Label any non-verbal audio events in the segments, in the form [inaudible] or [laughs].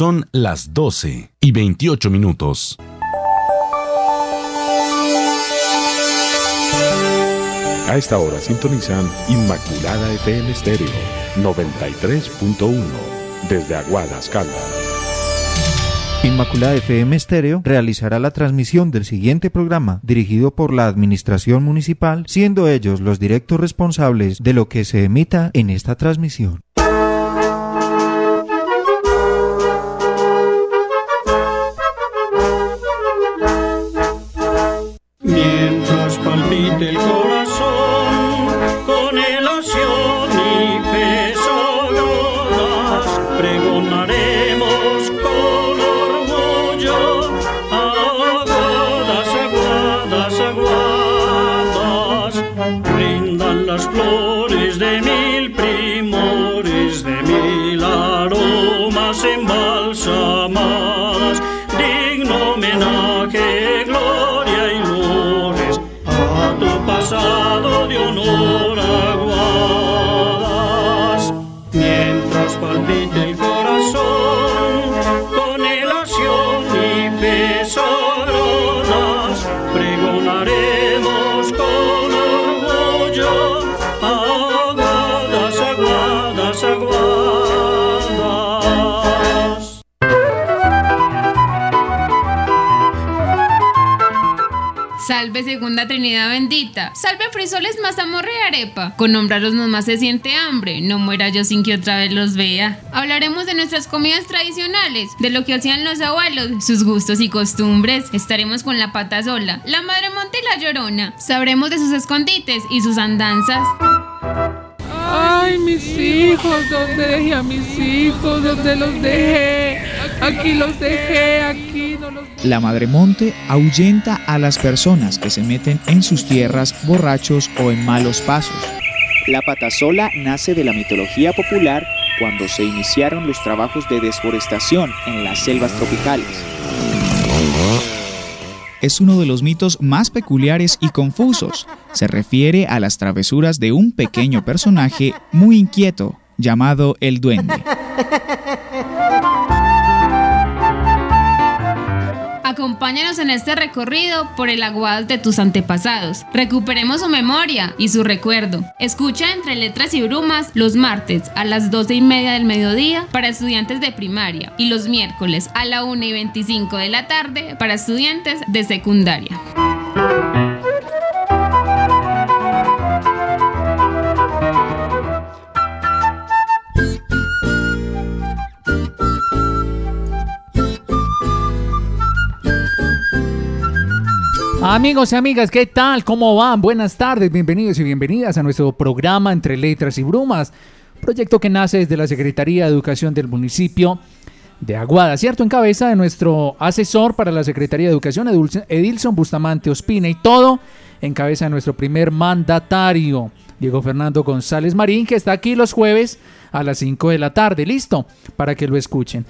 Son las 12 y 28 minutos. A esta hora sintonizan Inmaculada FM Stereo 93.1 desde Aguadas Caldas. Inmaculada FM Stereo realizará la transmisión del siguiente programa dirigido por la Administración Municipal, siendo ellos los directos responsables de lo que se emita en esta transmisión. Nie segunda Trinidad bendita. Salve frisoles, mazamorra y arepa. Con nombrarlos nomás se siente hambre. No muera yo sin que otra vez los vea. Hablaremos de nuestras comidas tradicionales, de lo que hacían los abuelos, sus gustos y costumbres. Estaremos con la pata sola, la madre monte y la llorona. Sabremos de sus escondites y sus andanzas. Ay, mis hijos, ¿dónde dejé a mis hijos? ¿Dónde los dejé? Aquí los dejé, aquí La Madre Monte ahuyenta a las personas que se meten en sus tierras borrachos o en malos pasos. La patasola nace de la mitología popular cuando se iniciaron los trabajos de desforestación en las selvas tropicales. Es uno de los mitos más peculiares y confusos. Se refiere a las travesuras de un pequeño personaje muy inquieto llamado el duende. Acompáñanos en este recorrido por el aguas de tus antepasados. Recuperemos su memoria y su recuerdo. Escucha entre letras y brumas los martes a las 12 y media del mediodía para estudiantes de primaria y los miércoles a la 1 y 25 de la tarde para estudiantes de secundaria. Amigos y amigas, ¿qué tal? ¿Cómo van? Buenas tardes, bienvenidos y bienvenidas a nuestro programa Entre Letras y Brumas, proyecto que nace desde la Secretaría de Educación del municipio de Aguada, ¿cierto? En cabeza de nuestro asesor para la Secretaría de Educación, Edilson Bustamante Ospina, y todo en cabeza de nuestro primer mandatario, Diego Fernando González Marín, que está aquí los jueves a las 5 de la tarde, listo, para que lo escuchen.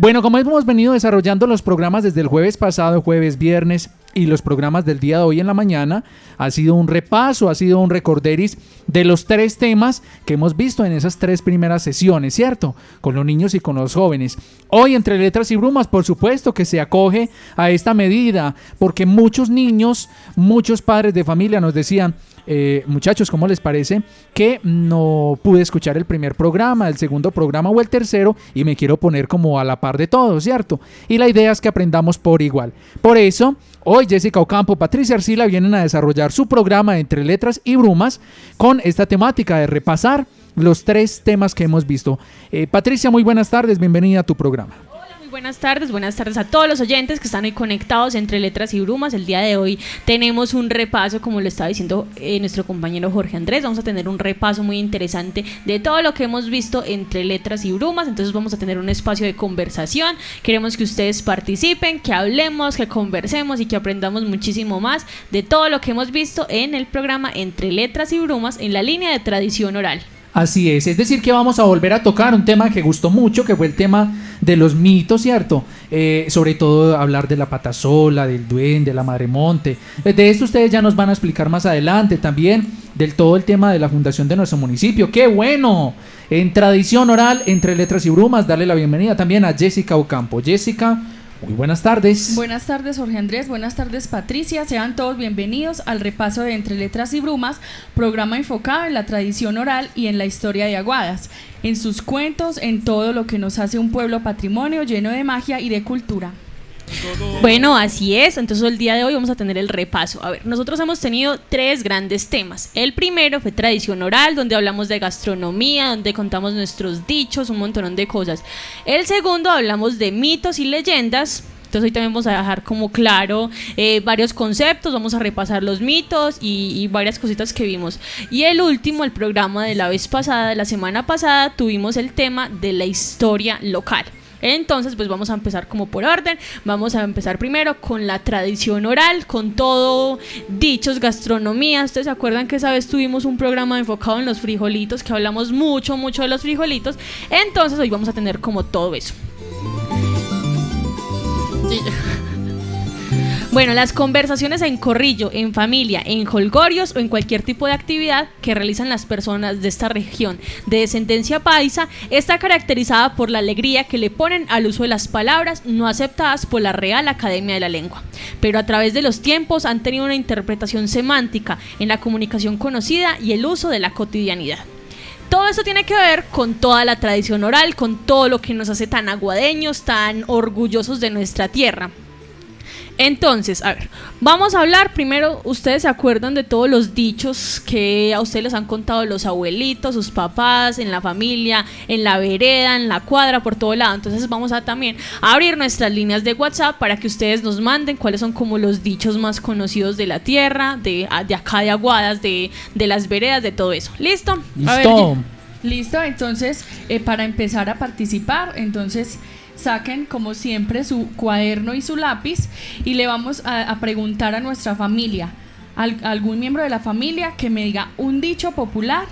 Bueno, como hemos venido desarrollando los programas desde el jueves pasado, jueves, viernes y los programas del día de hoy en la mañana, ha sido un repaso, ha sido un recorderis de los tres temas que hemos visto en esas tres primeras sesiones, ¿cierto? Con los niños y con los jóvenes. Hoy entre letras y brumas, por supuesto que se acoge a esta medida, porque muchos niños, muchos padres de familia nos decían, eh, muchachos, ¿cómo les parece? Que no pude escuchar el primer programa, el segundo programa o el tercero y me quiero poner como a la par de todo, ¿cierto? Y la idea es que aprendamos por igual. Por eso, hoy Jessica Ocampo, Patricia Arcila vienen a desarrollar su programa entre letras y brumas con esta temática de repasar los tres temas que hemos visto. Eh, Patricia, muy buenas tardes, bienvenida a tu programa buenas tardes, buenas tardes a todos los oyentes que están ahí conectados entre letras y brumas. El día de hoy tenemos un repaso, como lo estaba diciendo eh, nuestro compañero Jorge Andrés, vamos a tener un repaso muy interesante de todo lo que hemos visto entre letras y brumas. Entonces vamos a tener un espacio de conversación. Queremos que ustedes participen, que hablemos, que conversemos y que aprendamos muchísimo más de todo lo que hemos visto en el programa entre letras y brumas en la línea de tradición oral. Así es, es decir que vamos a volver a tocar un tema que gustó mucho, que fue el tema de los mitos, ¿cierto? Eh, sobre todo hablar de la patasola, del duende, de la madre monte. De esto ustedes ya nos van a explicar más adelante también, del todo el tema de la fundación de nuestro municipio. ¡Qué bueno! En tradición oral, entre letras y brumas, darle la bienvenida también a Jessica Ocampo. Jessica, muy buenas tardes. Buenas tardes, Jorge Andrés. Buenas tardes, Patricia. Sean todos bienvenidos al repaso de Entre Letras y Brumas, programa enfocado en la tradición oral y en la historia de Aguadas, en sus cuentos, en todo lo que nos hace un pueblo patrimonio lleno de magia y de cultura. Bueno, así es. Entonces el día de hoy vamos a tener el repaso. A ver, nosotros hemos tenido tres grandes temas. El primero fue tradición oral, donde hablamos de gastronomía, donde contamos nuestros dichos, un montón de cosas. El segundo hablamos de mitos y leyendas. Entonces hoy también vamos a dejar como claro eh, varios conceptos, vamos a repasar los mitos y, y, varias cositas que vimos. Y el último, el programa de la vez pasada, la semana pasada, tuvimos el tema de la historia local. Entonces, pues vamos a empezar como por orden. Vamos a empezar primero con la tradición oral, con todo dichos, gastronomía. Ustedes se acuerdan que esa vez tuvimos un programa enfocado en los frijolitos, que hablamos mucho, mucho de los frijolitos. Entonces, hoy vamos a tener como todo eso. Bueno, las conversaciones en corrillo, en familia, en holgorios o en cualquier tipo de actividad que realizan las personas de esta región de descendencia paisa está caracterizada por la alegría que le ponen al uso de las palabras no aceptadas por la Real Academia de la Lengua. Pero a través de los tiempos han tenido una interpretación semántica en la comunicación conocida y el uso de la cotidianidad. Todo eso tiene que ver con toda la tradición oral, con todo lo que nos hace tan aguadeños, tan orgullosos de nuestra tierra. Entonces, a ver, vamos a hablar primero, ustedes se acuerdan de todos los dichos que a ustedes les han contado los abuelitos, sus papás, en la familia, en la vereda, en la cuadra, por todo lado. Entonces vamos a también abrir nuestras líneas de WhatsApp para que ustedes nos manden cuáles son como los dichos más conocidos de la tierra, de, de acá de Aguadas, de, de las veredas, de todo eso. ¿Listo? Listo. Listo, entonces, eh, para empezar a participar, entonces saquen como siempre su cuaderno y su lápiz y le vamos a, a preguntar a nuestra familia, al, a algún miembro de la familia que me diga un dicho popular,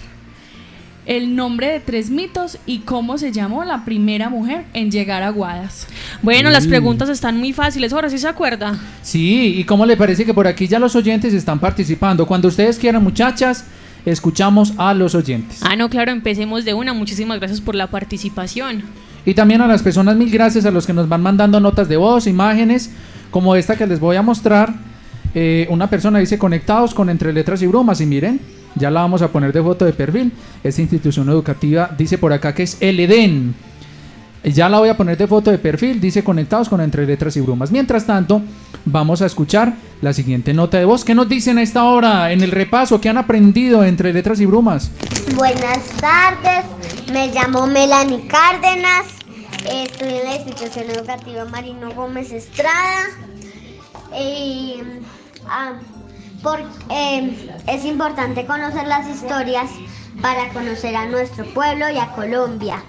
el nombre de tres mitos y cómo se llamó la primera mujer en llegar a Guadas. Bueno, las preguntas están muy fáciles, ahora sí se acuerda. Sí, ¿y cómo le parece que por aquí ya los oyentes están participando? Cuando ustedes quieran, muchachas, escuchamos a los oyentes. Ah, no, claro, empecemos de una. Muchísimas gracias por la participación. Y también a las personas, mil gracias a los que nos van mandando notas de voz, imágenes, como esta que les voy a mostrar. Eh, una persona dice conectados con Entre Letras y Brumas y miren, ya la vamos a poner de foto de perfil. Esta institución educativa dice por acá que es el Edén. Ya la voy a poner de foto de perfil, dice conectados con Entre Letras y Brumas. Mientras tanto, vamos a escuchar la siguiente nota de voz. ¿Qué nos dicen a esta hora en el repaso? ¿Qué han aprendido entre Letras y Brumas? Buenas tardes, me llamo Melanie Cárdenas, estoy en la institución educativa Marino Gómez Estrada. Y, ah, por- eh, es importante conocer las historias para conocer a nuestro pueblo y a Colombia.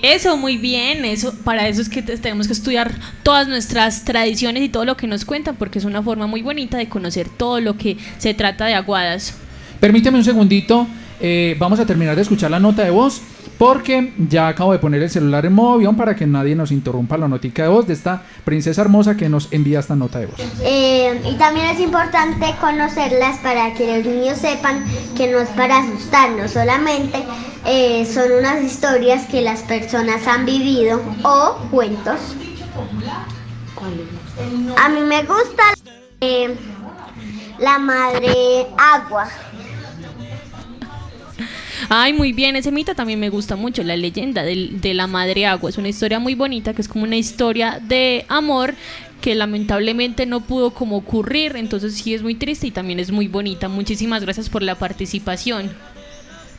Eso, muy bien. Eso, para eso es que te- tenemos que estudiar todas nuestras tradiciones y todo lo que nos cuentan, porque es una forma muy bonita de conocer todo lo que se trata de Aguadas. Permíteme un segundito, eh, vamos a terminar de escuchar la nota de voz porque ya acabo de poner el celular en modo avión para que nadie nos interrumpa la notica de voz de esta princesa hermosa que nos envía esta nota de voz. Eh, y también es importante conocerlas para que los niños sepan que no es para asustarnos, solamente eh, son unas historias que las personas han vivido o cuentos. A mí me gusta eh, la madre agua. Ay, muy bien, ese mito también me gusta mucho, la leyenda de la madre agua. Es una historia muy bonita, que es como una historia de amor que lamentablemente no pudo como ocurrir, entonces sí es muy triste y también es muy bonita. Muchísimas gracias por la participación.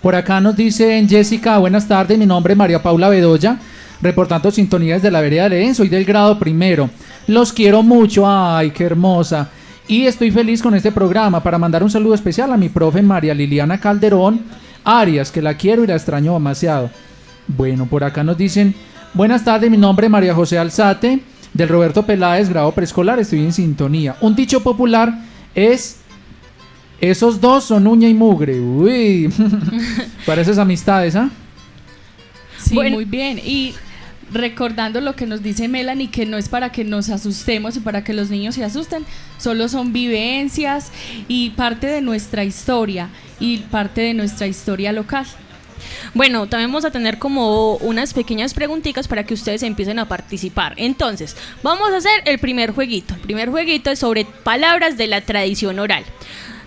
Por acá nos dicen Jessica, buenas tardes, mi nombre es María Paula Bedoya, reportando sintonías de la vereda de Edén, soy del grado primero. Los quiero mucho, ay, qué hermosa. Y estoy feliz con este programa para mandar un saludo especial a mi profe María Liliana Calderón Arias, que la quiero y la extraño demasiado. Bueno, por acá nos dicen, buenas tardes, mi nombre es María José Alzate, del Roberto Peláez, grado preescolar, estoy en sintonía. Un dicho popular es esos dos son uña y mugre. Uy, [laughs] para esas amistades, ¿ah? Sí, Bueno. muy bien. Y recordando lo que nos dice Melanie, que no es para que nos asustemos y para que los niños se asusten, solo son vivencias y parte de nuestra historia y parte de nuestra historia local. Bueno, también vamos a tener como unas pequeñas preguntitas para que ustedes empiecen a participar. Entonces, vamos a hacer el primer jueguito. El primer jueguito es sobre palabras de la tradición oral.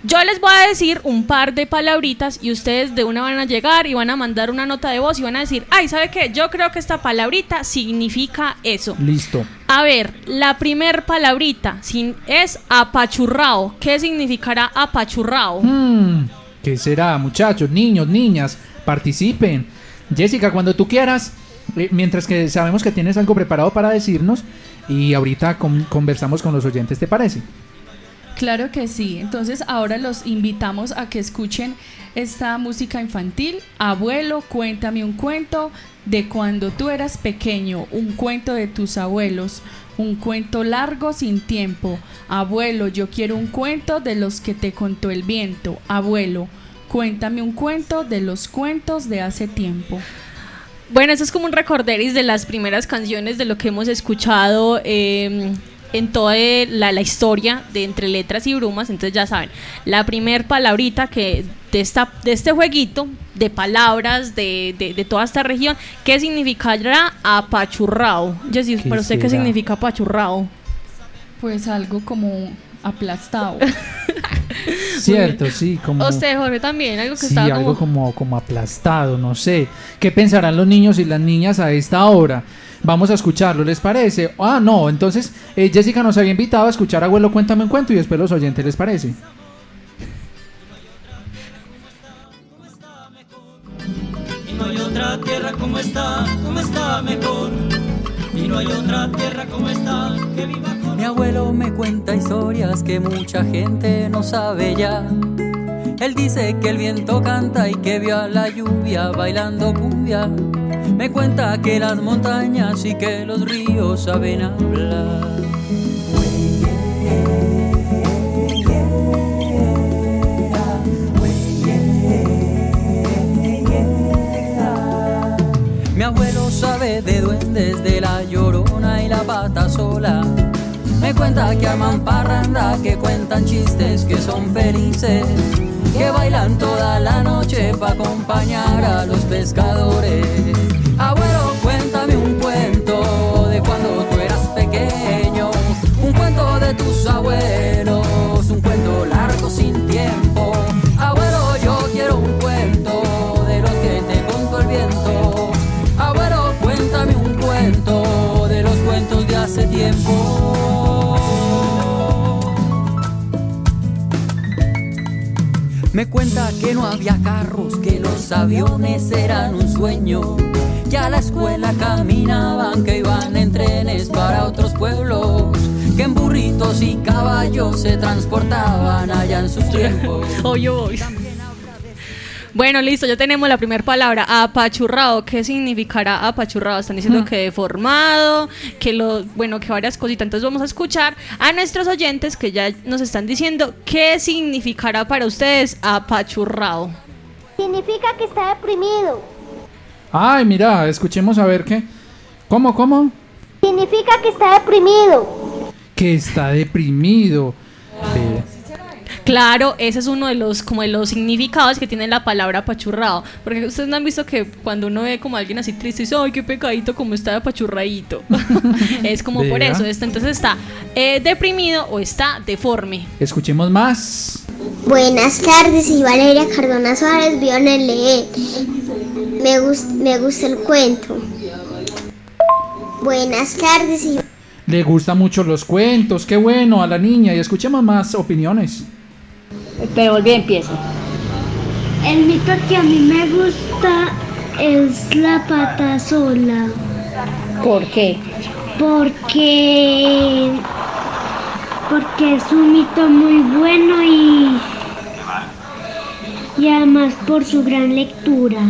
Yo les voy a decir un par de palabritas y ustedes de una van a llegar y van a mandar una nota de voz y van a decir, ay, ¿sabe qué? Yo creo que esta palabrita significa eso. Listo. A ver, la primer palabrita es apachurrao. ¿Qué significará apachurrao? Hmm, ¿Qué será, muchachos, niños, niñas? Participen. Jessica, cuando tú quieras, eh, mientras que sabemos que tienes algo preparado para decirnos y ahorita conversamos con los oyentes, ¿te parece? Claro que sí. Entonces ahora los invitamos a que escuchen esta música infantil. Abuelo, cuéntame un cuento de cuando tú eras pequeño, un cuento de tus abuelos, un cuento largo sin tiempo. Abuelo, yo quiero un cuento de los que te contó el viento. Abuelo, cuéntame un cuento de los cuentos de hace tiempo. Bueno, eso es como un recorderis de las primeras canciones de lo que hemos escuchado. Eh, en toda la, historia de Entre Letras y Brumas. Entonces ya saben, la primer palabrita que de, esta, de este jueguito de palabras de, de, toda esta región, ¿qué significará apachurrao? Jessy, ¿para usted qué significa apachurrao? Pues algo como aplastado. [laughs] Cierto, sí, como... Usted, Jorge, también, algo que sí, algo como, como aplastado, no sé. ¿Qué pensarán los niños y las niñas a esta hora? Vamos a escucharlo, ¿les parece? Ah, no, entonces eh, Jessica nos había invitado a escuchar Abuelo Cuéntame un cuento y después los oyentes, ¿les parece? Y no hay otra tierra como está, como está mejor. Y no hay otra tierra como está, que viva con... Mi abuelo me cuenta historias que mucha gente no sabe ya. Él dice que el viento canta y que vio a la lluvia bailando cumbia me cuenta que las montañas y que los ríos saben hablar. Mi abuelo sabe de duendes, de la llorona y la pata sola. Me cuenta que aman parranda, que cuentan chistes, que son felices que bailan toda la noche para acompañar a los pescadores. Tus abuelos, un cuento largo sin tiempo. Abuelo, yo quiero un cuento de los que te contó el viento. Abuelo, cuéntame un cuento de los cuentos de hace tiempo. Me cuenta que no había carros, que los aviones eran un sueño, que a la escuela caminaban, que iban en trenes para otros pueblos, que en burritos y caballos se transportaban allá en sus tiempos. [laughs] Oye, voy. Bueno, listo, ya tenemos la primera palabra, apachurrado. ¿Qué significará apachurrado? Están diciendo mm. que deformado, que lo, bueno, que varias cositas. Entonces vamos a escuchar a nuestros oyentes que ya nos están diciendo qué significará para ustedes apachurrado. Significa que está deprimido. Ay, mira, escuchemos a ver qué. ¿Cómo, cómo? Significa que está deprimido. Que está deprimido. Claro, ese es uno de los como de los significados que tiene la palabra apachurrado. Porque ustedes no han visto que cuando uno ve como alguien así triste, dice, ay, qué pecadito, como está apachurradito. [laughs] es como por eso. entonces está eh, deprimido o está deforme. Escuchemos más. Buenas tardes, y Valeria Cardona Suárez, el leer. Me, me gusta el cuento. Buenas tardes, y... Le gusta mucho los cuentos, qué bueno a la niña y escuchemos más opiniones. Pero volví, empieza. El mito que a mí me gusta es la pata sola. ¿Por qué? Porque porque es un mito muy bueno y y además por su gran lectura.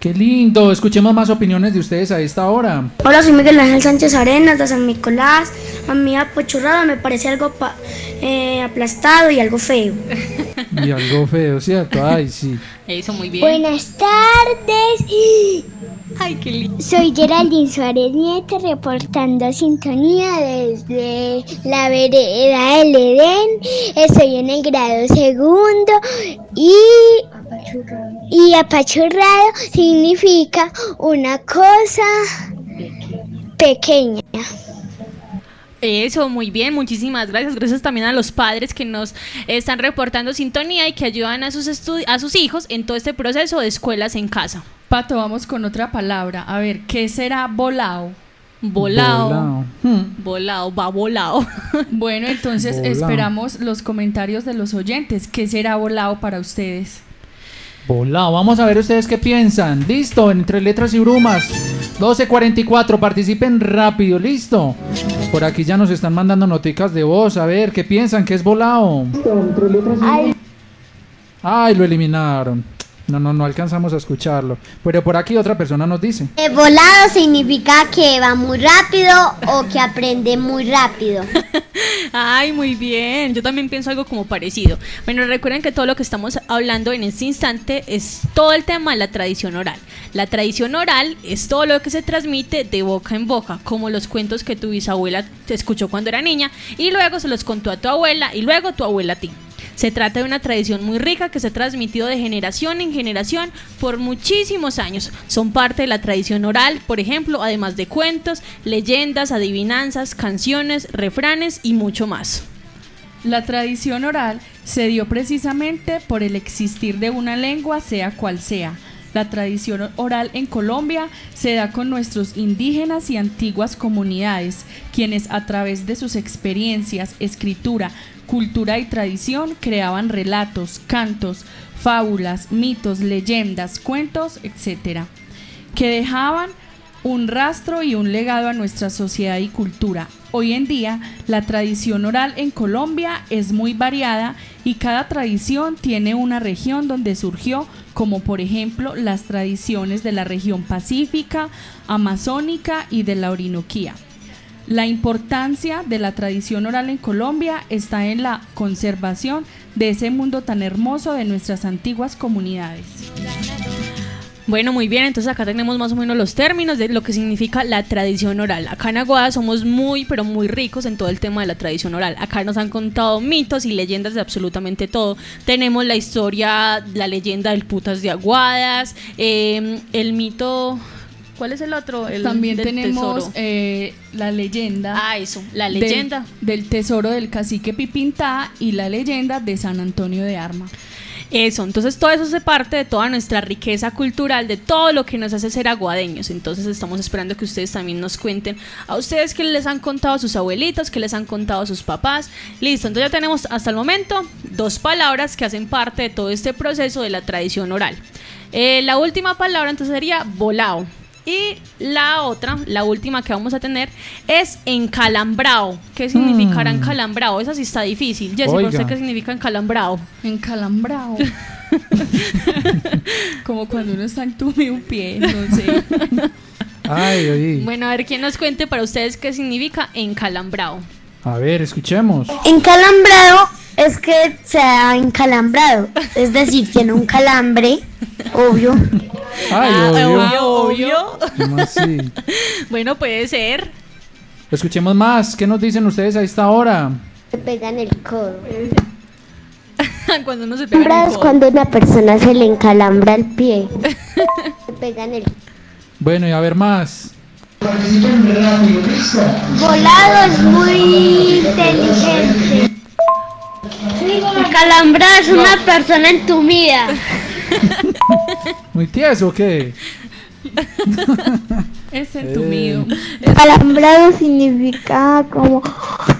Qué lindo, escuchemos más opiniones de ustedes a esta hora. Hola, soy Miguel Ángel Sánchez Arenas de San Nicolás. A mí apochurrada me parece algo eh, aplastado y algo feo. [laughs] [laughs] Y algo feo, ¿cierto? Ay, sí. Eso muy bien. Buenas tardes. Ay, Qué lindo. Soy Geraldine Suárez Nieto reportando sintonía desde la vereda del Edén. Estoy en el grado segundo y, y apachurrado significa una cosa pequeña. Eso, muy bien, muchísimas gracias. Gracias también a los padres que nos están reportando sintonía y que ayudan a sus, a sus hijos en todo este proceso de escuelas en casa. Pato, vamos con otra palabra. A ver, ¿qué será volado? Volado. Volao. Hmm. Volado, va volado. [laughs] Bueno, entonces Volao. esperamos los comentarios de los oyentes. ¿Qué será volado para ustedes? Volado. Vamos a ver ustedes qué piensan. Listo, entre letras y brumas. 12.44, participen rápido, listo. Por aquí ya nos están mandando noticas de voz. A ver, ¿qué piensan? ¿Qué es volado? Ay, lo eliminaron. No, no, no alcanzamos a escucharlo. Pero por aquí otra persona nos dice. Eh, volado significa que va muy rápido o que aprende muy rápido. [laughs] Ay, muy bien. Yo también pienso algo como parecido. Bueno, recuerden que todo lo que estamos hablando en este instante es todo el tema de la tradición oral. La tradición oral es todo lo que se transmite de boca en boca, como los cuentos que tu bisabuela te escuchó cuando era niña y luego se los contó a tu abuela y luego tu abuela a ti. Se trata de una tradición muy rica que se ha transmitido de generación en generación por muchísimos años. Son parte de la tradición oral, por ejemplo, además de cuentos, leyendas, adivinanzas, canciones, refranes y mucho más. La tradición oral se dio precisamente por el existir de una lengua, sea cual sea. La tradición oral en Colombia se da con nuestros indígenas y antiguas comunidades, quienes a través de sus experiencias, escritura, cultura y tradición creaban relatos, cantos, fábulas, mitos, leyendas, cuentos, etc., que dejaban un rastro y un legado a nuestra sociedad y cultura. Hoy en día, la tradición oral en Colombia es muy variada y cada tradición tiene una región donde surgió, como por ejemplo las tradiciones de la región pacífica, amazónica y de la Orinoquía. La importancia de la tradición oral en Colombia está en la conservación de ese mundo tan hermoso de nuestras antiguas comunidades. Bueno, muy bien, entonces acá tenemos más o menos los términos de lo que significa la tradición oral. Acá en Aguada somos muy, pero muy ricos en todo el tema de la tradición oral. Acá nos han contado mitos y leyendas de absolutamente todo. Tenemos la historia, la leyenda del putas de Aguadas, eh, el mito... ¿Cuál es el otro? El También del tenemos eh, la leyenda. Ah, eso, la del- leyenda. Del, tesoro del cacique Pipintá y la leyenda de San Antonio de Arma. Eso, entonces todo eso hace parte de toda nuestra riqueza cultural, de todo lo que nos hace ser aguadeños. Entonces estamos esperando que ustedes también nos cuenten a ustedes que les han contado a sus abuelitos, que les han contado a sus papás. Listo, entonces ya tenemos hasta el momento dos palabras que hacen parte de todo este proceso de la tradición oral. Eh, la última palabra entonces sería volao. Y la otra, la última que vamos a tener es encalambrao. ¿Qué significará Mm. encalambrao? Esa sí está difícil. Jessy, ¿por usted qué significa encalambrao? Encalambrao. [laughs] Como cuando uno está en tu un pie, no sé. Ay, oye. Bueno, a ver quién nos cuente para ustedes qué significa encalambrado. A ver, escuchemos. Encalambrado es que se ha encalambrado, es decir, tiene un calambre, obvio. Ay, Ah, obvio. obvio, obvio. ¿Cómo así? [laughs] Bueno, puede ser. Escuchemos más. ¿Qué nos dicen ustedes a esta hora? Se pegan el codo. [laughs] cuando uno se pega el es codo. cuando a una persona se le encalambra el pie. [laughs] Se pegan el Bueno, y a ver más. Volado es muy inteligente. Calambrado es una persona entumida. [laughs] ¿Muy tieso o qué? [laughs] Es entumido. Calambrado significa como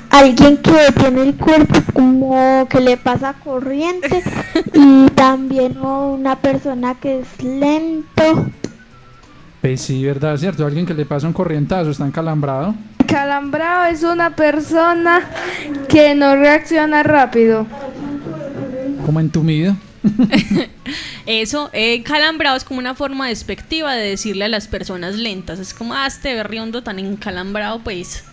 alguien que tiene el cuerpo como que le pasa corriente [laughs] y también una persona que es lento. Pues sí, verdad, cierto. Alguien que le pasa un corrientazo está encalambrado. Calambrado es una persona que no reacciona rápido. Como entumido. [laughs] Eso, eh, encalambrado es como una forma despectiva de decirle a las personas lentas. Es como, ah, este berriondo tan encalambrado, pues.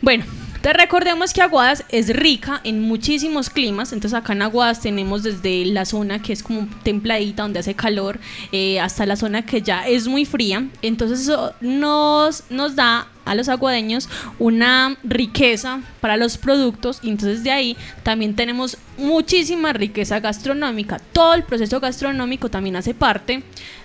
Bueno, Entonces recordemos que Aguadas es rica en muchísimos climas, entonces acá en Aguadas tenemos desde la zona que es como templadita, donde hace calor, eh, hasta la zona que ya es muy fría, entonces eso nos, nos da a los aguadeños una riqueza para los productos y entonces de ahí también tenemos muchísima riqueza gastronómica. Todo el proceso gastronómico también hace parte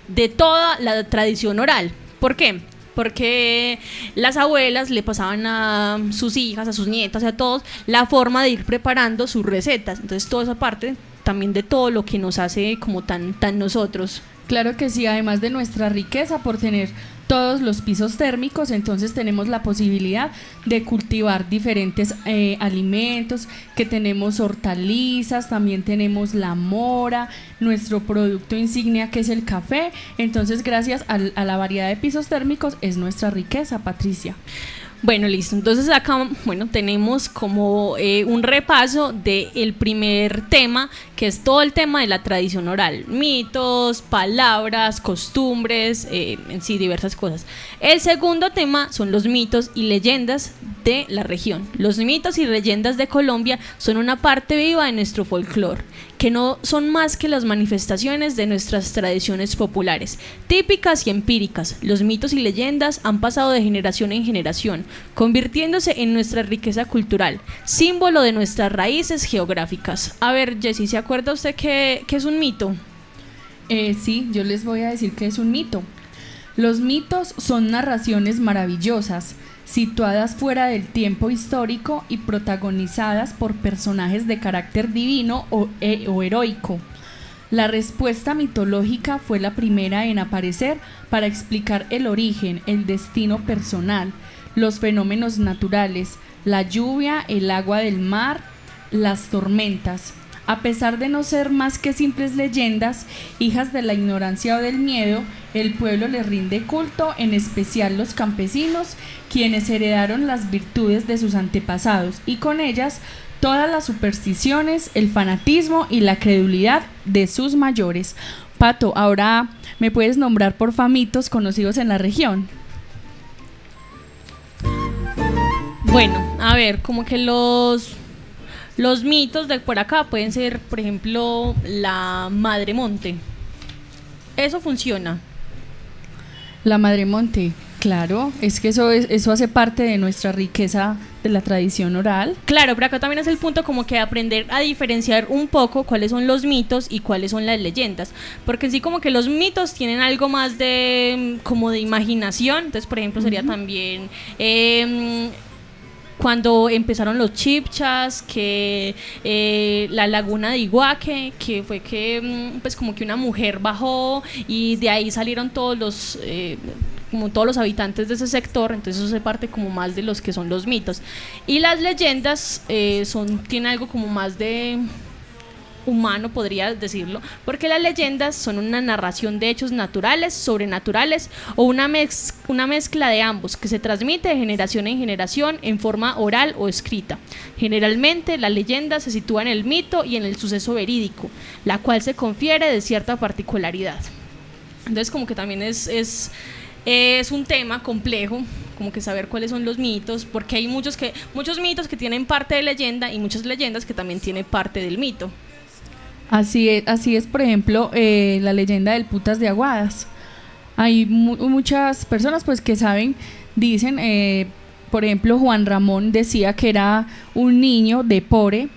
de toda la tradición oral. ¿Por qué? Porque las abuelas le pasaban a sus hijas, a sus nietas, a todos, la forma de ir preparando sus recetas. Entonces toda esa parte también de todo lo que nos hace como tan, tan nosotros. Claro que sí, además de nuestra riqueza por tener todos los pisos térmicos, entonces tenemos la posibilidad de cultivar diferentes eh, alimentos, que tenemos hortalizas, también tenemos la mora, nuestro producto insignia que es el café, entonces gracias a la variedad de pisos térmicos es nuestra riqueza, Patricia. Bueno, listo. Entonces acá, bueno, tenemos como eh, un repaso del primer tema, que es todo el tema de la tradición oral. Mitos, palabras, costumbres, eh, en sí, diversas cosas. El segundo tema son los mitos y leyendas de la región. Los mitos y leyendas de Colombia son una parte viva de nuestro folclore que no son más que las manifestaciones de nuestras tradiciones populares, típicas y empíricas. Los mitos y leyendas han pasado de generación en generación, convirtiéndose en nuestra riqueza cultural, símbolo de nuestras raíces geográficas. A ver, Jessy, ¿se acuerda usted qué, es un mito? Eh, sí, yo les voy a decir que es un mito. Los mitos son narraciones maravillosas, situadas fuera del tiempo histórico y protagonizadas por personajes de carácter divino e, o, heroico. La respuesta mitológica fue la primera en aparecer para explicar el origen, el destino personal, los fenómenos naturales, la lluvia, el agua del mar, las tormentas. A pesar de no ser más que simples leyendas, hijas de la ignorancia o del miedo, el pueblo le rinde culto, en especial los campesinos, quienes heredaron las virtudes de sus antepasados y con ellas todas las supersticiones, el fanatismo y la credulidad de sus mayores. Pato, ahora me puedes nombrar por famitos conocidos en la región. Bueno, a ver, como que los los mitos de por acá pueden ser, por ejemplo, la Madre Monte. Eso funciona. La Madre Monte, claro, es que eso, es, eso hace parte de nuestra riqueza de la tradición oral. Claro, pero acá también es el punto como que aprender a diferenciar un poco cuáles son los mitos y cuáles son las leyendas. Porque en sí como que los mitos tienen algo más de como de imaginación. Entonces, por ejemplo, sería también... Eh, cuando empezaron los chipchas, que eh, la laguna de Iguaque, que fue que mm, pues como que una mujer bajó y de ahí salieron todos los eh, como todos los habitantes de ese sector, entonces eso se parte como más de los que son los mitos. Y las leyendas eh, son, tienen algo como más de humano, podría decirlo, porque las leyendas son una narración de hechos naturales, sobrenaturales o una, una mezcla de ambos que se transmite de generación en generación en forma oral o escrita. Generalmente la leyenda se sitúa en el mito y en el suceso verídico, la cual se confiere de cierta particularidad. Entonces como que también es, es, es un tema complejo como que saber cuáles son los mitos, porque hay muchos que muchos mitos que tienen parte de leyenda y muchas leyendas que también tienen parte del mito. Así es, así es por ejemplo, eh, la leyenda del putas de Aguadas. Hay muchas personas pues que saben, dicen, eh, por ejemplo, Juan Ramón decía que era un niño de pobre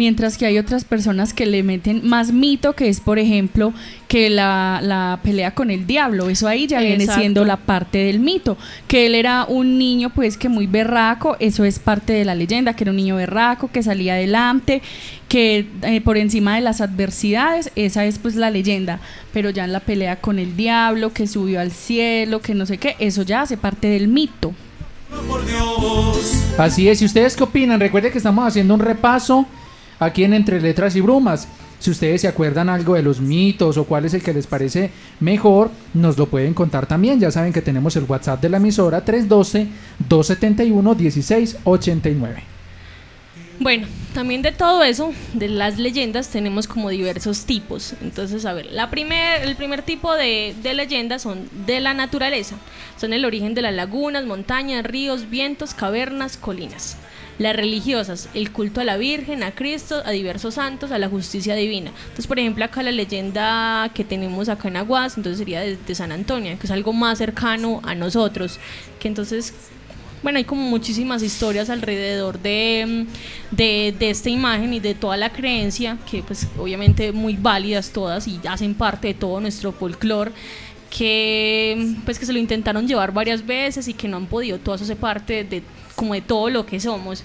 mientras que hay otras personas que le meten más mito, que es, por ejemplo, que la, pelea con el diablo. Eso ahí ya viene siendo la parte del mito. Que él era un niño, pues, que muy berraco, eso es parte de la leyenda, que era un niño berraco, que salía adelante, que eh, por encima de las adversidades, esa es pues la leyenda. Pero ya en la pelea con el diablo, que subió al cielo, que no sé qué, eso ya hace parte del mito. Así es, ¿y ustedes qué opinan? Recuerden que estamos haciendo un repaso aquí en Entre Letras y Brumas. Si ustedes se acuerdan algo de los mitos o cuál es el que les parece mejor, nos lo pueden contar también. Ya saben que tenemos el WhatsApp de la emisora 312-271-1689. Bueno, también de todo eso, de las leyendas, tenemos como diversos tipos. Entonces, a ver, el primer tipo de, de leyendas son de la naturaleza. Son el origen de las lagunas, montañas, ríos, vientos, cavernas, colinas. Las religiosas, el culto a la Virgen, a Cristo, a diversos santos, a la justicia divina. Entonces, por ejemplo, acá la leyenda que tenemos acá en Aguas, entonces sería de, San Antonio, que es algo más cercano a nosotros, que entonces bueno, hay como muchísimas historias alrededor de, de, de, esta imagen y de toda la creencia, que pues obviamente muy válidas todas y hacen parte de todo nuestro folclore que pues que se lo intentaron llevar varias veces y que no han podido, todo eso hace parte de como de todo lo que somos.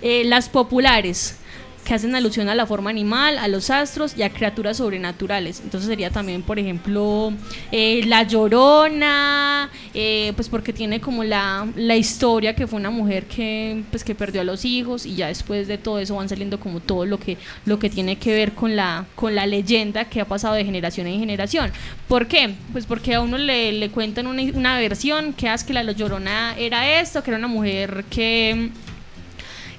Eh, las populares, que hacen alusión a la forma animal, a los astros y a criaturas sobrenaturales. Entonces sería también, por ejemplo, eh, La Llorona, eh, pues porque tiene como la, la, historia que fue una mujer que, pues, que perdió a los hijos y ya después de todo eso van saliendo como todo lo que, lo que tiene que ver con la, con la leyenda que ha pasado de generación en generación. ¿Por qué? Pues porque a uno le, le cuentan una, una versión que hace que la Llorona era esto, que era una mujer que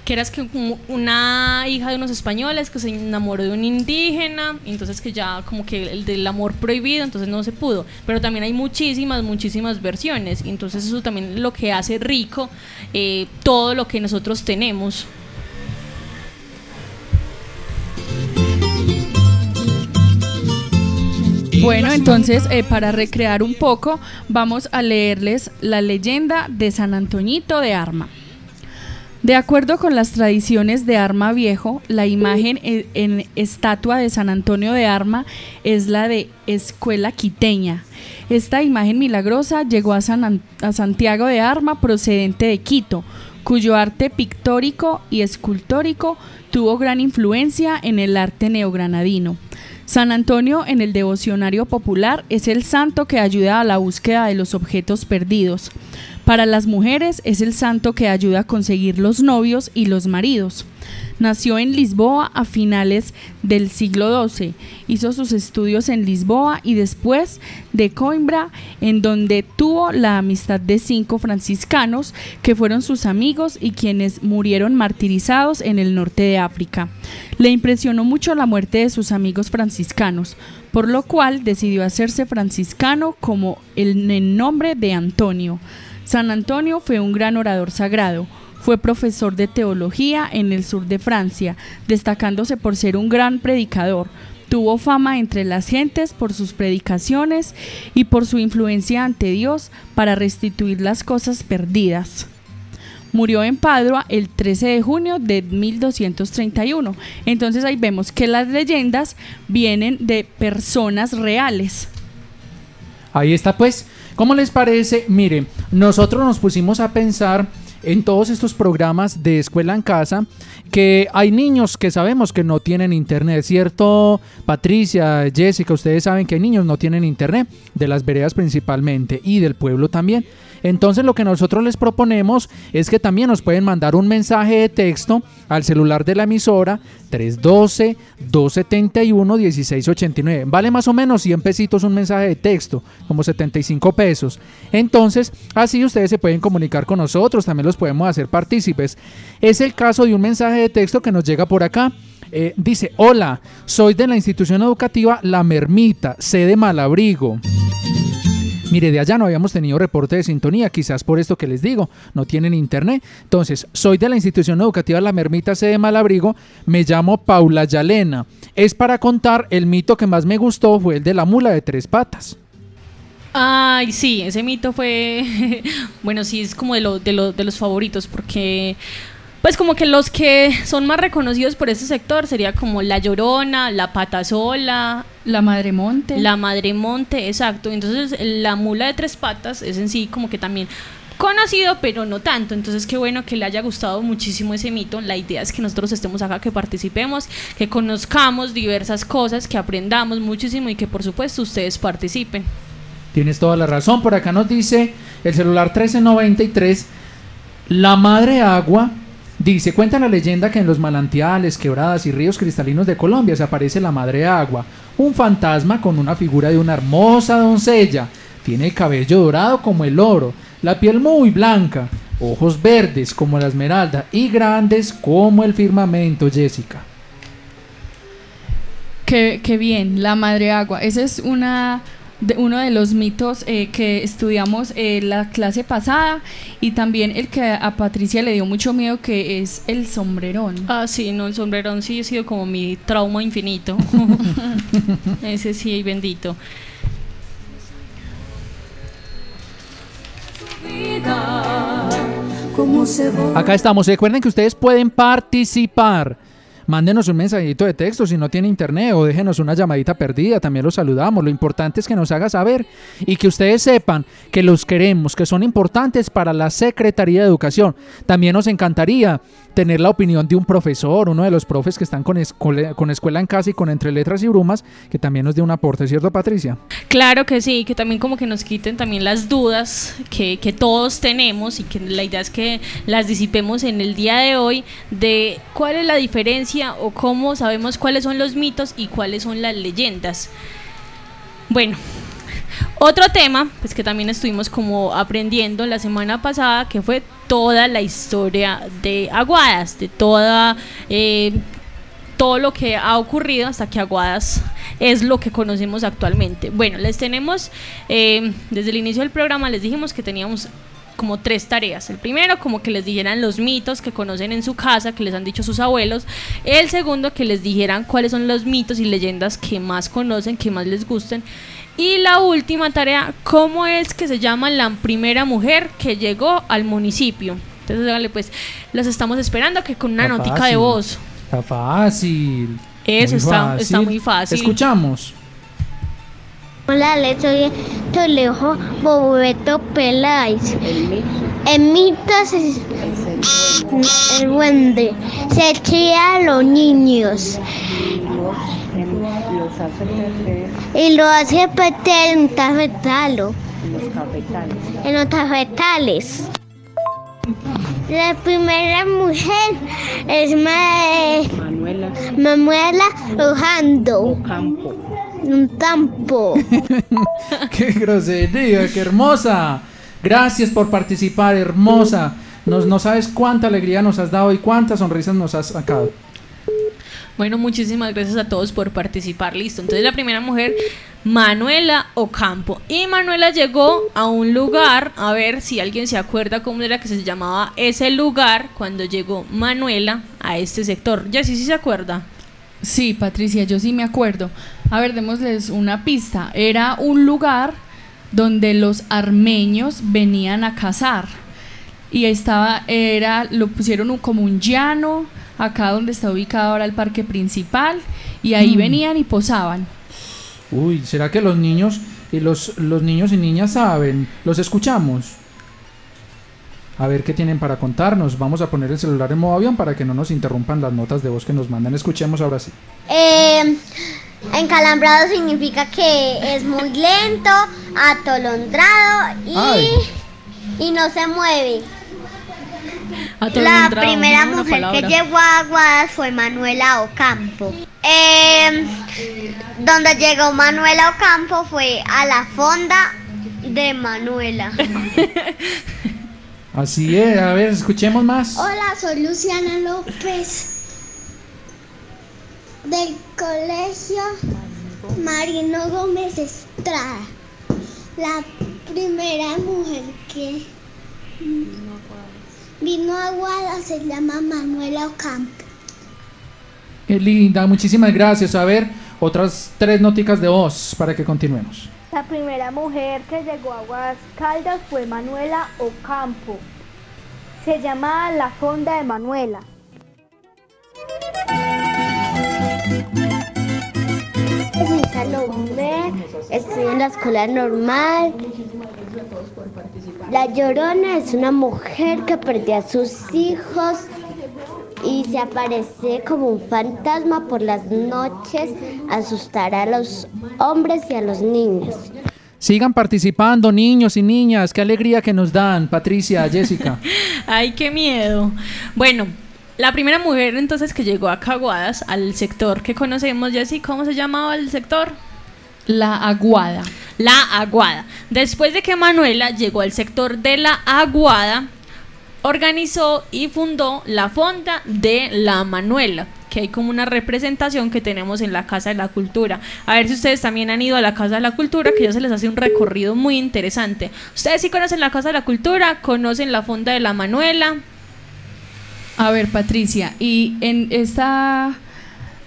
que era que una hija de unos españoles que se enamoró de un indígena, entonces que ya como que el del amor prohibido, entonces no se pudo. Pero también hay muchísimas, muchísimas versiones, entonces eso también es lo que hace rico eh, todo lo que nosotros tenemos. Bueno, entonces eh, para recrear un poco, vamos a leerles la leyenda de San Antoñito de Arma. De acuerdo con las tradiciones de Arma Viejo, la imagen en, estatua de San Antonio de Arma es la de Escuela Quiteña. Esta imagen milagrosa llegó a, a Santiago de Arma procedente de Quito, cuyo arte pictórico y escultórico tuvo gran influencia en el arte neogranadino. San Antonio en el devocionario popular es el santo que ayuda a la búsqueda de los objetos perdidos. Para las mujeres es el santo que ayuda a conseguir los novios y los maridos. Nació en Lisboa a finales del siglo XII. Hizo sus estudios en Lisboa y después de Coimbra, en donde tuvo la amistad de cinco franciscanos que fueron sus amigos y quienes murieron martirizados en el norte de África. Le impresionó mucho la muerte de sus amigos franciscanos, por lo cual decidió hacerse franciscano como el nombre de Antonio. San Antonio fue un gran orador sagrado. Fue profesor de teología en el sur de Francia, destacándose por ser un gran predicador. Tuvo fama entre las gentes por sus predicaciones y por su influencia ante Dios para restituir las cosas perdidas. Murió en Padua el 13 de junio de 1231. Entonces ahí vemos que las leyendas vienen de personas reales. Ahí está pues ¿Cómo les parece? Mire, nosotros nos pusimos a pensar en todos estos programas de escuela en casa que hay niños que sabemos que no tienen internet, ¿cierto? Patricia, Jessica, ustedes saben que hay niños no tienen internet, de las veredas principalmente y del pueblo también. Entonces lo que nosotros les proponemos es que también nos pueden mandar un mensaje de texto al celular de la emisora 312-271-1689. Vale más o menos 100 pesitos un mensaje de texto, como 75 pesos. Entonces, así ustedes se pueden comunicar con nosotros, también los podemos hacer partícipes. Es el caso de un mensaje de texto que nos llega por acá. Eh, dice, hola, soy de la institución educativa La Mermita, sede Malabrigo. Mire, de allá no habíamos tenido reporte de sintonía, quizás por esto que les digo, no tienen internet. Entonces, soy de la institución educativa La Mermita C de Malabrigo, me llamo Paula Yalena. Es para contar el mito que más me gustó fue el de la mula de tres patas. Ay, sí, ese mito fue, [laughs] bueno, sí, es como de, de los favoritos, porque pues como que los que son más reconocidos por este sector sería como La Llorona, La Patasola, La Madre Monte. La Madre Monte, exacto. Entonces la mula de tres patas es en sí como que también conocido, pero no tanto. Entonces, qué bueno que le haya gustado muchísimo ese mito. La idea es que nosotros estemos acá, que participemos, que conozcamos diversas cosas, que aprendamos muchísimo y que por supuesto ustedes participen. Tienes toda la razón. Por acá nos dice el celular 1393, la madre agua Dice, cuenta la leyenda que en los manantiales, quebradas y ríos cristalinos de Colombia se aparece la madre agua, un fantasma con una figura de una hermosa doncella. Tiene el cabello dorado como el oro, la piel muy blanca, ojos verdes como la esmeralda y grandes como el firmamento, Jessica. Qué, qué bien, la madre agua. Esa es una, de uno de los mitos eh, que estudiamos en la clase pasada y también el que a Patricia le dio mucho miedo que es el sombrerón. Ah, sí, no, el sombrerón sí ha sido como mi trauma infinito. [laughs] Ese sí, bendito. Acá estamos. Recuerden que ustedes pueden participar. Mándenos un mensajito de texto si no tiene internet o déjenos una llamadita perdida, también los saludamos. Lo importante es que nos haga saber y que ustedes sepan que los queremos, que son importantes para la Secretaría de Educación. También nos encantaría tener la opinión de un profesor, uno de los profes que están con, escuela, con escuela en casa y con Entre Letras y Brumas, que también nos dé un aporte, ¿cierto Patricia? Claro que sí, que también como que nos quiten también las dudas que, que todos tenemos y que la idea es que las disipemos en el día de hoy de cuál es la diferencia o cómo sabemos cuáles son los mitos y cuáles son las leyendas. Bueno, otro tema, pues que también estuvimos como aprendiendo la semana pasada, que fue toda la historia de Aguadas, de toda eh, todo lo que ha ocurrido hasta que Aguadas es lo que conocemos actualmente. Bueno, les tenemos, eh, desde el inicio del programa les dijimos que teníamos como tres tareas. El primero, como que les dijeran los mitos que conocen en su casa, que les han dicho sus abuelos. El segundo, que les dijeran cuáles son los mitos y leyendas que más conocen, que más les gusten. Y la última tarea, cómo es que se llama la primera mujer que llegó al municipio. Entonces, vale, pues los estamos esperando que con una notica de voz. Está fácil. Eso está, está muy fácil. Escuchamos. Hola, soy Tolejo Bobeto Peláez. El mito es el duende. Se echa a los niños. Y lo hace meter en un tafetalo. En los tafetales. La primera mujer es Manuela, Manuela Ojando. Un tampo. [laughs] qué grosería, qué hermosa. Gracias por participar, hermosa. Nos, no sabes cuánta alegría nos has dado y cuántas sonrisas nos has sacado. Bueno, muchísimas gracias a todos por participar. Listo. Entonces la primera mujer, Manuela Ocampo. Y Manuela llegó a un lugar, a ver si alguien se acuerda cómo era que se llamaba ese lugar cuando llegó Manuela a este sector. Ya sí, sí se acuerda. Sí, Patricia, yo sí me acuerdo. A ver, démosles una pista. Era un lugar donde los armeños venían a cazar. Y estaba, era, lo pusieron como un llano, acá donde está ubicado ahora el parque principal, y ahí Mm. venían y posaban. Uy, ¿será que los niños y los, los niños y niñas saben? ¿Los escuchamos? A ver qué tienen para contarnos. Vamos a poner el celular en modo avión para que no nos interrumpan las notas de voz que nos mandan. Escuchemos ahora sí. Eh, encalambrado significa que es muy lento, atolondrado y, Ay. y no se mueve. La primera mujer que llegó a Aguadas fue Manuela Ocampo. Eh, donde llegó Manuela Ocampo fue a la fonda de Manuela. [laughs] Así es, a ver, escuchemos más. Hola, soy Luciana López del colegio Marino Gómez Estrada. La primera mujer que vino a Aguada se llama Manuela Ocampo. Qué linda, muchísimas gracias. A ver, otras tres noticas de voz para que continuemos. La primera mujer que llegó a Aguas Caldas fue Manuela Ocampo. Se llama La Fonda de Manuela. Estoy en la escuela normal. La Llorona es una mujer que perdió a sus hijos y se aparece como un fantasma por las noches, a asustar a los hombres y a los niños. Sigan participando, niños y niñas. Qué alegría que nos dan, Patricia, Jessica. [laughs] Ay, qué miedo. Bueno, la primera mujer entonces que llegó a Caguadas, al sector que conocemos, Jessy, ¿cómo se llamaba el sector? La Aguada. La Aguada. Después de que Manuela llegó al sector de la Aguada, organizó y fundó la Fonda de la Manuela que hay como una representación que tenemos en la Casa de la Cultura. A ver si ustedes también han ido a la Casa de la Cultura, que ya se les hace un recorrido muy interesante. Ustedes sí conocen la Casa de la Cultura, conocen la Fonda de la Manuela. A ver, Patricia, y en esta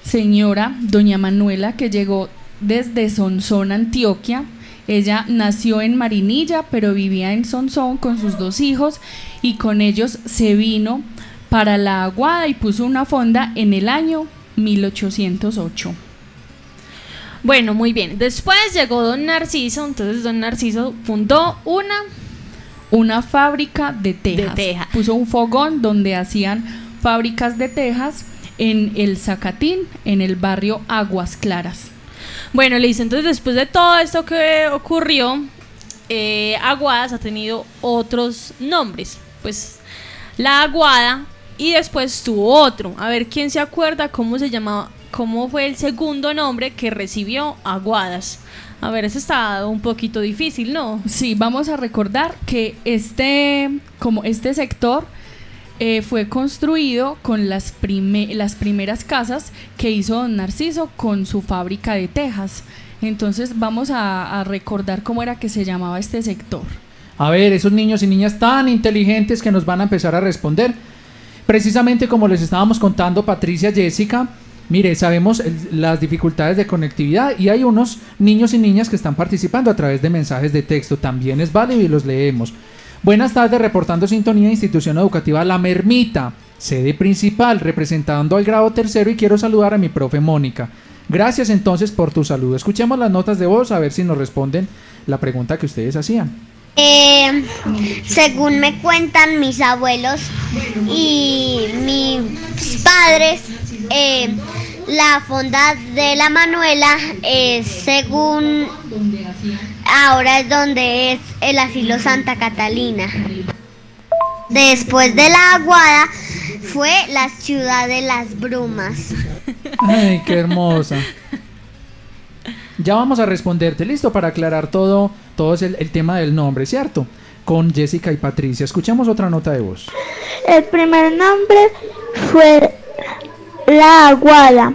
señora, doña Manuela, que llegó desde Sonsón, Antioquia, ella nació en Marinilla, pero vivía en Sonsón con sus dos hijos y con ellos se vino para la aguada y puso una fonda en el año 1808. Bueno, muy bien. Después llegó don Narciso, entonces don Narciso fundó una una fábrica de tejas. Puso un fogón donde hacían fábricas de tejas en el Zacatín, en el barrio Aguas Claras. Bueno, le dice, entonces después de todo esto que ocurrió, eh, Aguadas ha tenido otros nombres. Pues la Aguada y después tuvo otro. A ver quién se acuerda cómo se llamaba, cómo fue el segundo nombre que recibió Aguadas. A ver, eso está un poquito difícil, ¿no? Sí, vamos a recordar que este, como este sector eh, fue construido con las, las primeras casas que hizo don Narciso con su fábrica de tejas. Entonces vamos a recordar cómo era que se llamaba este sector. A ver, esos niños y niñas tan inteligentes que nos van a empezar a responder. Precisamente como les estábamos contando Patricia, Jessica, mire, sabemos las dificultades de conectividad y hay unos niños y niñas que están participando a través de mensajes de texto. También es válido y los leemos. Buenas tardes, reportando sintonía institución educativa La Mermita, sede principal, representando al grado tercero y quiero saludar a mi profe Mónica. Gracias entonces por tu saludo. Escuchemos las notas de voz a ver si nos responden la pregunta que ustedes hacían. Eh, según me cuentan mis abuelos y mis padres, eh, la fonda de la Manuela es según ahora es donde es el asilo Santa Catalina. Después de la aguada fue la ciudad de las brumas. Ay, qué hermosa. Ya vamos a responderte, listo, para aclarar todo, todo el, el tema del nombre, ¿cierto? Con Jessica y Patricia. Escuchemos otra nota de voz. El primer nombre fue La Aguada.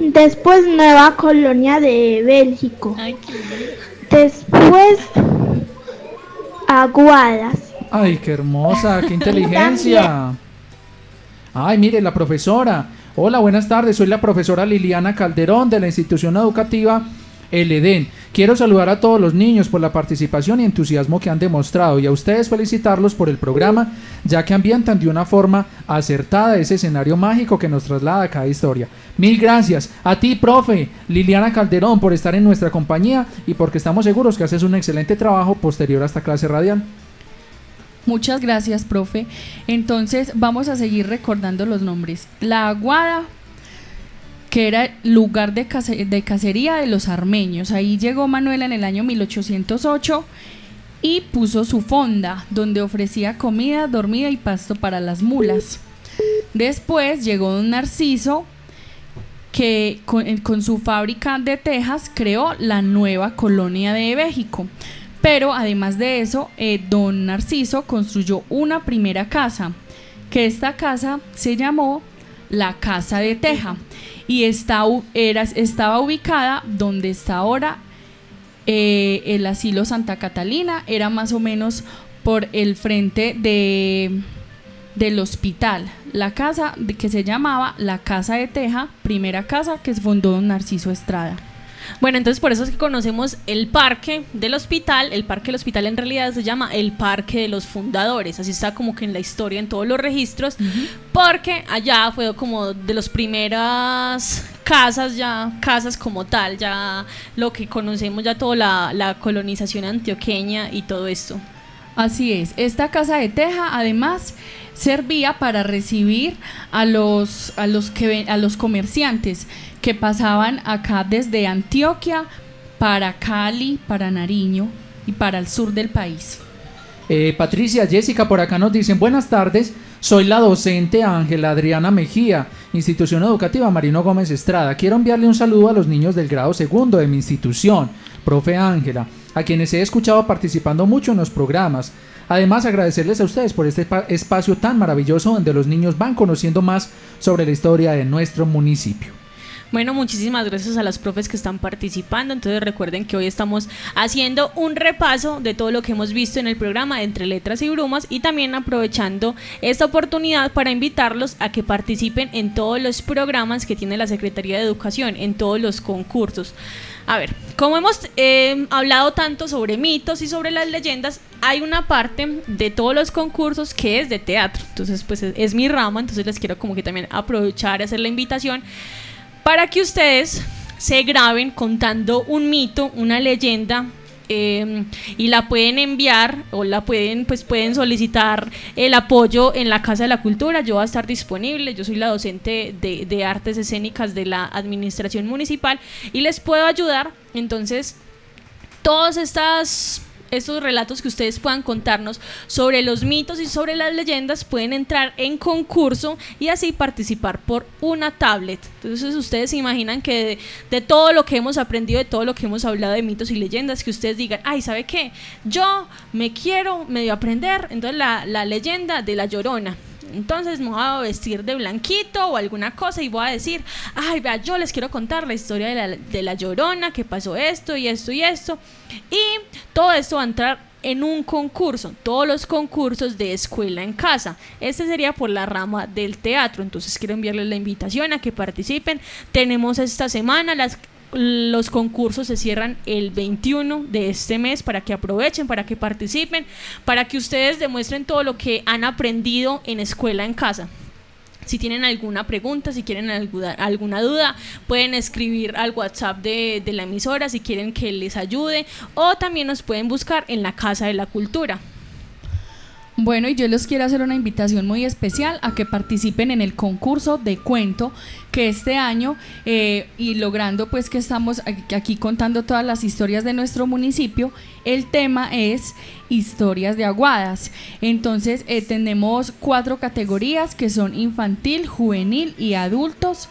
Después Nueva Colonia de Bélgico. Después Aguadas. Ay, qué hermosa, qué [laughs] inteligencia. Ay, mire, la profesora. Hola, buenas tardes. Soy la profesora Liliana Calderón de la institución educativa El Edén. Quiero saludar a todos los niños por la participación y entusiasmo que han demostrado y a ustedes felicitarlos por el programa, ya que ambientan de una forma acertada ese escenario mágico que nos traslada a cada historia. Mil gracias a ti, profe Liliana Calderón, por estar en nuestra compañía y porque estamos seguros que haces un excelente trabajo posterior a esta clase radial. Muchas gracias, profe. Entonces vamos a seguir recordando los nombres. La Aguada, que era lugar de, de cacería de los armeños. Ahí llegó Manuela en el año 1808 y puso su fonda, donde ofrecía comida, dormida y pasto para las mulas. Después llegó don Narciso, que con, con su fábrica de tejas creó la nueva colonia de México. Pero además de eso, eh, don Narciso construyó una primera casa, que esta casa se llamó la Casa de Teja y está, era, estaba ubicada donde está ahora eh, el asilo Santa Catalina, era más o menos por el frente de, del hospital, la casa que se llamaba la Casa de Teja, primera casa que fundó don Narciso Estrada. Bueno, entonces por eso es que conocemos el parque del hospital. El parque del hospital en realidad se llama el parque de los fundadores. Así está como que en la historia, en todos los registros. Porque allá fue como de las primeras casas ya, casas como tal, ya lo que conocemos ya toda la, la colonización antioqueña y todo esto. Así es, esta casa de teja además servía para recibir a los, a los, que, a los comerciantes que pasaban acá desde Antioquia para Cali, para Nariño y para el sur del país. Eh, Patricia, Jessica, por acá nos dicen buenas tardes. Soy la docente Ángela Adriana Mejía, institución educativa Marino Gómez Estrada. Quiero enviarle un saludo a los niños del grado segundo de mi institución. Profe Ángela, a quienes he escuchado participando mucho en los programas. Además, agradecerles a ustedes por este pa- espacio tan maravilloso donde los niños van conociendo más sobre la historia de nuestro municipio. Bueno, muchísimas gracias a las profes que están participando. Entonces recuerden que hoy estamos haciendo un repaso de todo lo que hemos visto en el programa Entre Letras y Brumas y también aprovechando esta oportunidad para invitarlos a que participen en todos los programas que tiene la Secretaría de Educación, en todos los concursos. A ver, como hemos eh, hablado tanto sobre mitos y sobre las leyendas, hay una parte de todos los concursos que es de teatro. Entonces, pues es, es mi rama, entonces les quiero como que también aprovechar y hacer la invitación para que ustedes se graben contando un mito, una leyenda. Eh, y la pueden enviar o la pueden pues pueden solicitar el apoyo en la Casa de la Cultura. Yo voy a estar disponible. Yo soy la docente de, de artes escénicas de la administración municipal y les puedo ayudar. Entonces todas estas estos relatos que ustedes puedan contarnos sobre los mitos y sobre las leyendas pueden entrar en concurso y así participar por una tablet. Entonces ustedes se imaginan que de, de todo lo que hemos aprendido, de todo lo que hemos hablado de mitos y leyendas, que ustedes digan, ay, ¿sabe qué? Yo me quiero medio aprender, entonces la, la leyenda de la llorona. Entonces me voy a vestir de blanquito o alguna cosa y voy a decir, ay, vea, yo les quiero contar la historia de la, de la llorona, que pasó esto y esto y esto. Y todo esto va a entrar en un concurso, todos los concursos de escuela en casa. Este sería por la rama del teatro. Entonces quiero enviarles la invitación a que participen. Tenemos esta semana las los concursos se cierran el 21 de este mes para que aprovechen, para que participen, para que ustedes demuestren todo lo que han aprendido en escuela en casa. Si tienen alguna pregunta, si quieren alguna, duda, pueden escribir al WhatsApp de la emisora si quieren que les ayude o también nos pueden buscar en la Casa de la Cultura. Bueno, y yo les quiero hacer una invitación muy especial a que participen en el concurso de cuento que este año, eh, y logrando pues que estamos aquí, contando todas las historias de nuestro municipio, el tema es historias de aguadas. Entonces eh, tenemos cuatro categorías que son infantil, juvenil y adultos.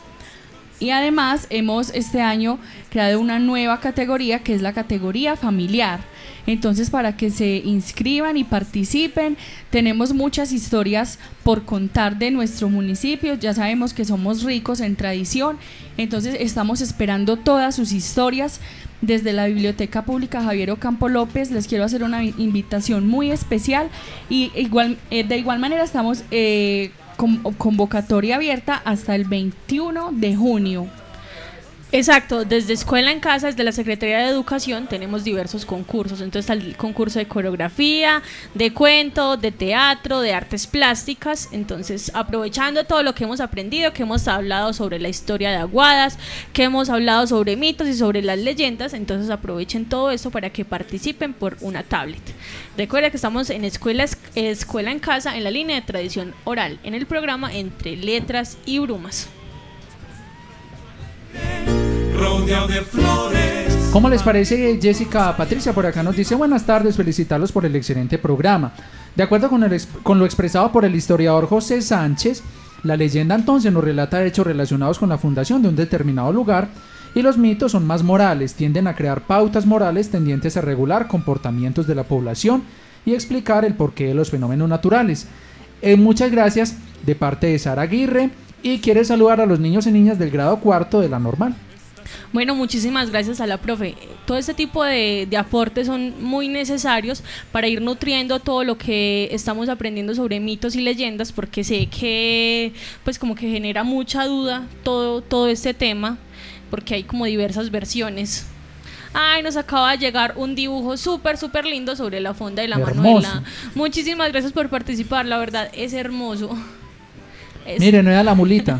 Y además hemos este año creado una nueva categoría que es la categoría familiar. Entonces, para que se inscriban y participen, tenemos muchas historias por contar de nuestro municipio. Ya sabemos que somos ricos en tradición. Entonces, estamos esperando todas sus historias. Desde la Biblioteca Pública Javier Ocampo López les quiero hacer una invitación muy especial y igual, eh, de igual manera estamos eh, con convocatoria abierta hasta el 21 de junio. Exacto, desde Escuela en Casa, desde la Secretaría de Educación, tenemos diversos concursos. Entonces, el concurso de coreografía, de cuento, de teatro, de artes plásticas. Entonces, aprovechando todo lo que hemos aprendido, que hemos hablado sobre la historia de Aguadas, que hemos hablado sobre mitos y sobre las leyendas, entonces aprovechen todo eso para que participen por una tablet. Recuerda que estamos en Escuela, Escuela en Casa, en la línea de tradición oral, en el programa Entre Letras y Brumas. Rodeado de flores. ¿Cómo les parece Jessica Patricia? Por acá nos dice buenas tardes, felicitarlos por el excelente programa. De acuerdo con, el, con lo expresado por el historiador José Sánchez, la leyenda entonces nos relata hechos relacionados con la fundación de un determinado lugar y los mitos son más morales, tienden a crear pautas morales tendientes a regular comportamientos de la población y explicar el porqué de los fenómenos naturales. Eh, muchas gracias de parte de Sara Aguirre y quiere saludar a los niños y niñas del grado cuarto de la normal. Bueno, muchísimas gracias a la profe. Todo este tipo de, de, aportes son muy necesarios para ir nutriendo todo lo que estamos aprendiendo sobre mitos y leyendas, porque sé que pues como que genera mucha duda todo, todo este tema, porque hay como diversas versiones. Ay, nos acaba de llegar un dibujo súper, súper lindo sobre la fonda de la Hermoso. Manuela. Muchísimas gracias por participar, la verdad es hermoso. Es- Miren, no era la mulita.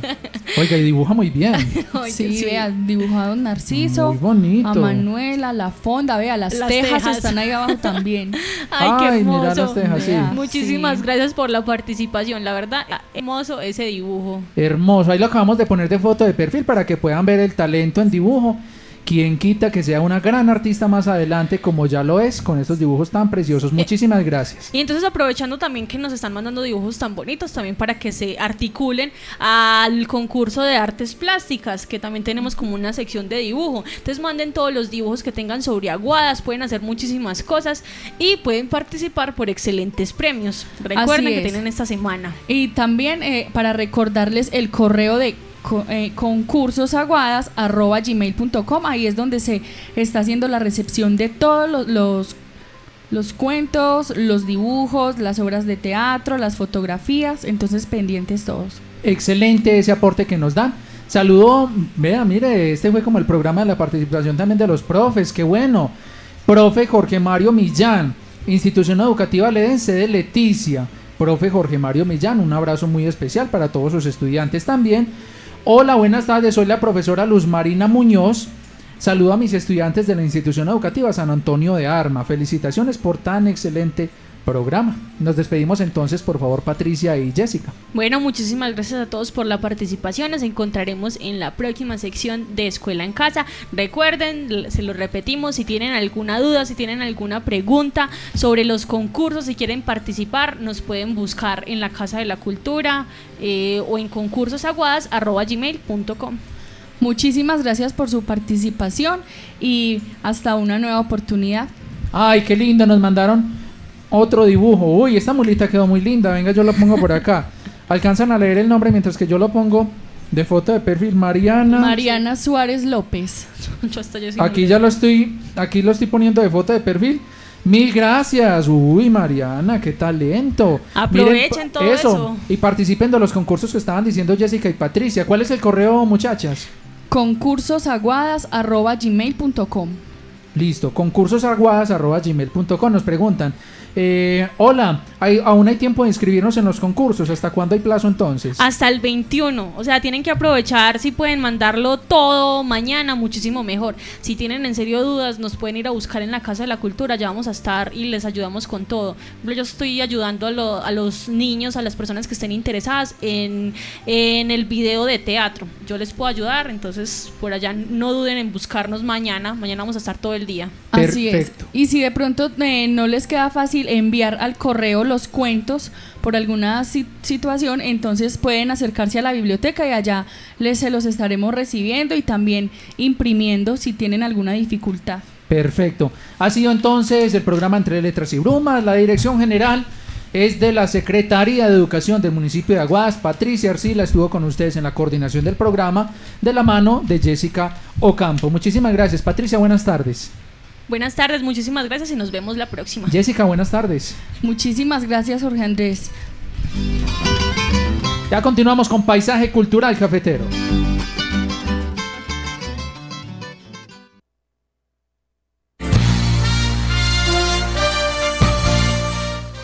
Oiga, y dibuja muy bien. [laughs] Oye, Sí, vea, dibujado un Narciso, Muy bonito. a Manuela, la fonda, vea, las, Las tejas, tejas. están ahí abajo [laughs] también. Ay, qué Ay, hermoso. mira las tejas, sí. Muchísimas sí. gracias por la participación, la verdad, hermoso ese dibujo. Hermoso. Ahí lo acabamos de poner de foto de perfil para que puedan ver el talento en dibujo quien quita que sea una gran artista más adelante como ya lo es con estos dibujos tan preciosos. Muchísimas gracias. Y entonces aprovechando también que nos están mandando dibujos tan bonitos también para que se articulen al concurso de artes plásticas, que también tenemos como una sección de dibujo. Entonces manden todos los dibujos que tengan sobre aguadas, pueden hacer muchísimas cosas y pueden participar por excelentes premios. Recuerden que tienen esta semana. Y también eh, para recordarles el correo de eh, concursosaguadas@gmail.com ahí es donde se está haciendo la recepción de todos los, los los cuentos, los dibujos, las obras de teatro, las fotografías, entonces pendientes todos. Excelente ese aporte que nos dan. Saludo, vea, mire, este fue como el programa de la participación también de los profes, qué bueno. Profe Jorge Mario Millán, Institución Educativa Ledense de Leticia. Profe Jorge Mario Millán, un abrazo muy especial para todos sus estudiantes también. Hola, buenas tardes, soy la profesora Luz Marina Muñoz. Saludo a mis estudiantes de la institución educativa San Antonio de Arma. Felicitaciones por tan excelente programa. Nos despedimos entonces, por favor, Patricia y Jessica. Bueno, muchísimas gracias a todos por la participación. Nos encontraremos en la próxima sección de Escuela en Casa. Recuerden, se lo repetimos, si tienen alguna duda, si tienen alguna pregunta sobre los concursos, si quieren participar, nos pueden buscar en la Casa de la Cultura eh, o en concursosaguadas.gmail.com. Muchísimas gracias por su participación y hasta una nueva oportunidad. Ay, qué lindo, nos mandaron otro dibujo. Uy, esta mulita quedó muy linda. Venga, yo lo pongo por acá. [laughs] Alcanzan a leer el nombre mientras que yo lo pongo de foto de perfil. Mariana. Mariana Suárez López. [laughs] Aquí ya lo estoy, aquí lo estoy poniendo de foto de perfil. Mil gracias. Uy, Mariana, qué talento. Aprovechen todo eso. Y participen de los concursos que estaban diciendo Jessica y Patricia. ¿Cuál es el correo, muchachas? concursosaguadas.gmail.com Listo, concursosaguadas.gmail.com nos preguntan. Eh, hola, ¿hay, ¿aún hay tiempo de inscribirnos en los concursos? ¿Hasta cuándo hay plazo entonces? Hasta el 21, o sea, tienen que aprovechar, si pueden mandarlo todo mañana, muchísimo mejor. Si tienen en serio dudas, nos pueden ir a buscar en la Casa de la Cultura, ya vamos a estar y les ayudamos con todo. Yo estoy ayudando a, lo- a los niños, a las personas que estén interesadas en, en el video de teatro. Yo les puedo ayudar, entonces por allá no duden en buscarnos mañana, mañana vamos a estar todo el día. Así es. Y si de pronto eh, no les queda fácil enviar al correo los cuentos por alguna si- situación, entonces pueden acercarse a la biblioteca y allá les se los estaremos recibiendo y también imprimiendo si tienen alguna dificultad. Perfecto. Ha sido entonces el programa Entre Letras y Brumas. La dirección general es de la Secretaría de Educación del municipio de Aguas. Patricia Arcila estuvo con ustedes en la coordinación del programa de la mano de Jessica Ocampo. Muchísimas gracias. Patricia, buenas tardes. Buenas tardes, muchísimas gracias y nos vemos la próxima. Jessica, buenas tardes. Muchísimas gracias, Jorge Andrés. Ya continuamos con Paisaje Cultural Cafetero.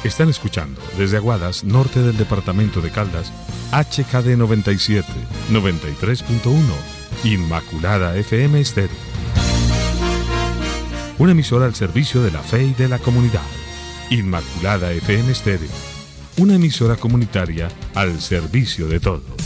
Están escuchando desde Aguadas, norte del departamento de Caldas, HKD 97, 93.1, Inmaculada FM Estéreo. Una emisora al servicio de la fe y de la comunidad. Inmaculada FM Estéreo. Una emisora comunitaria al servicio de todos.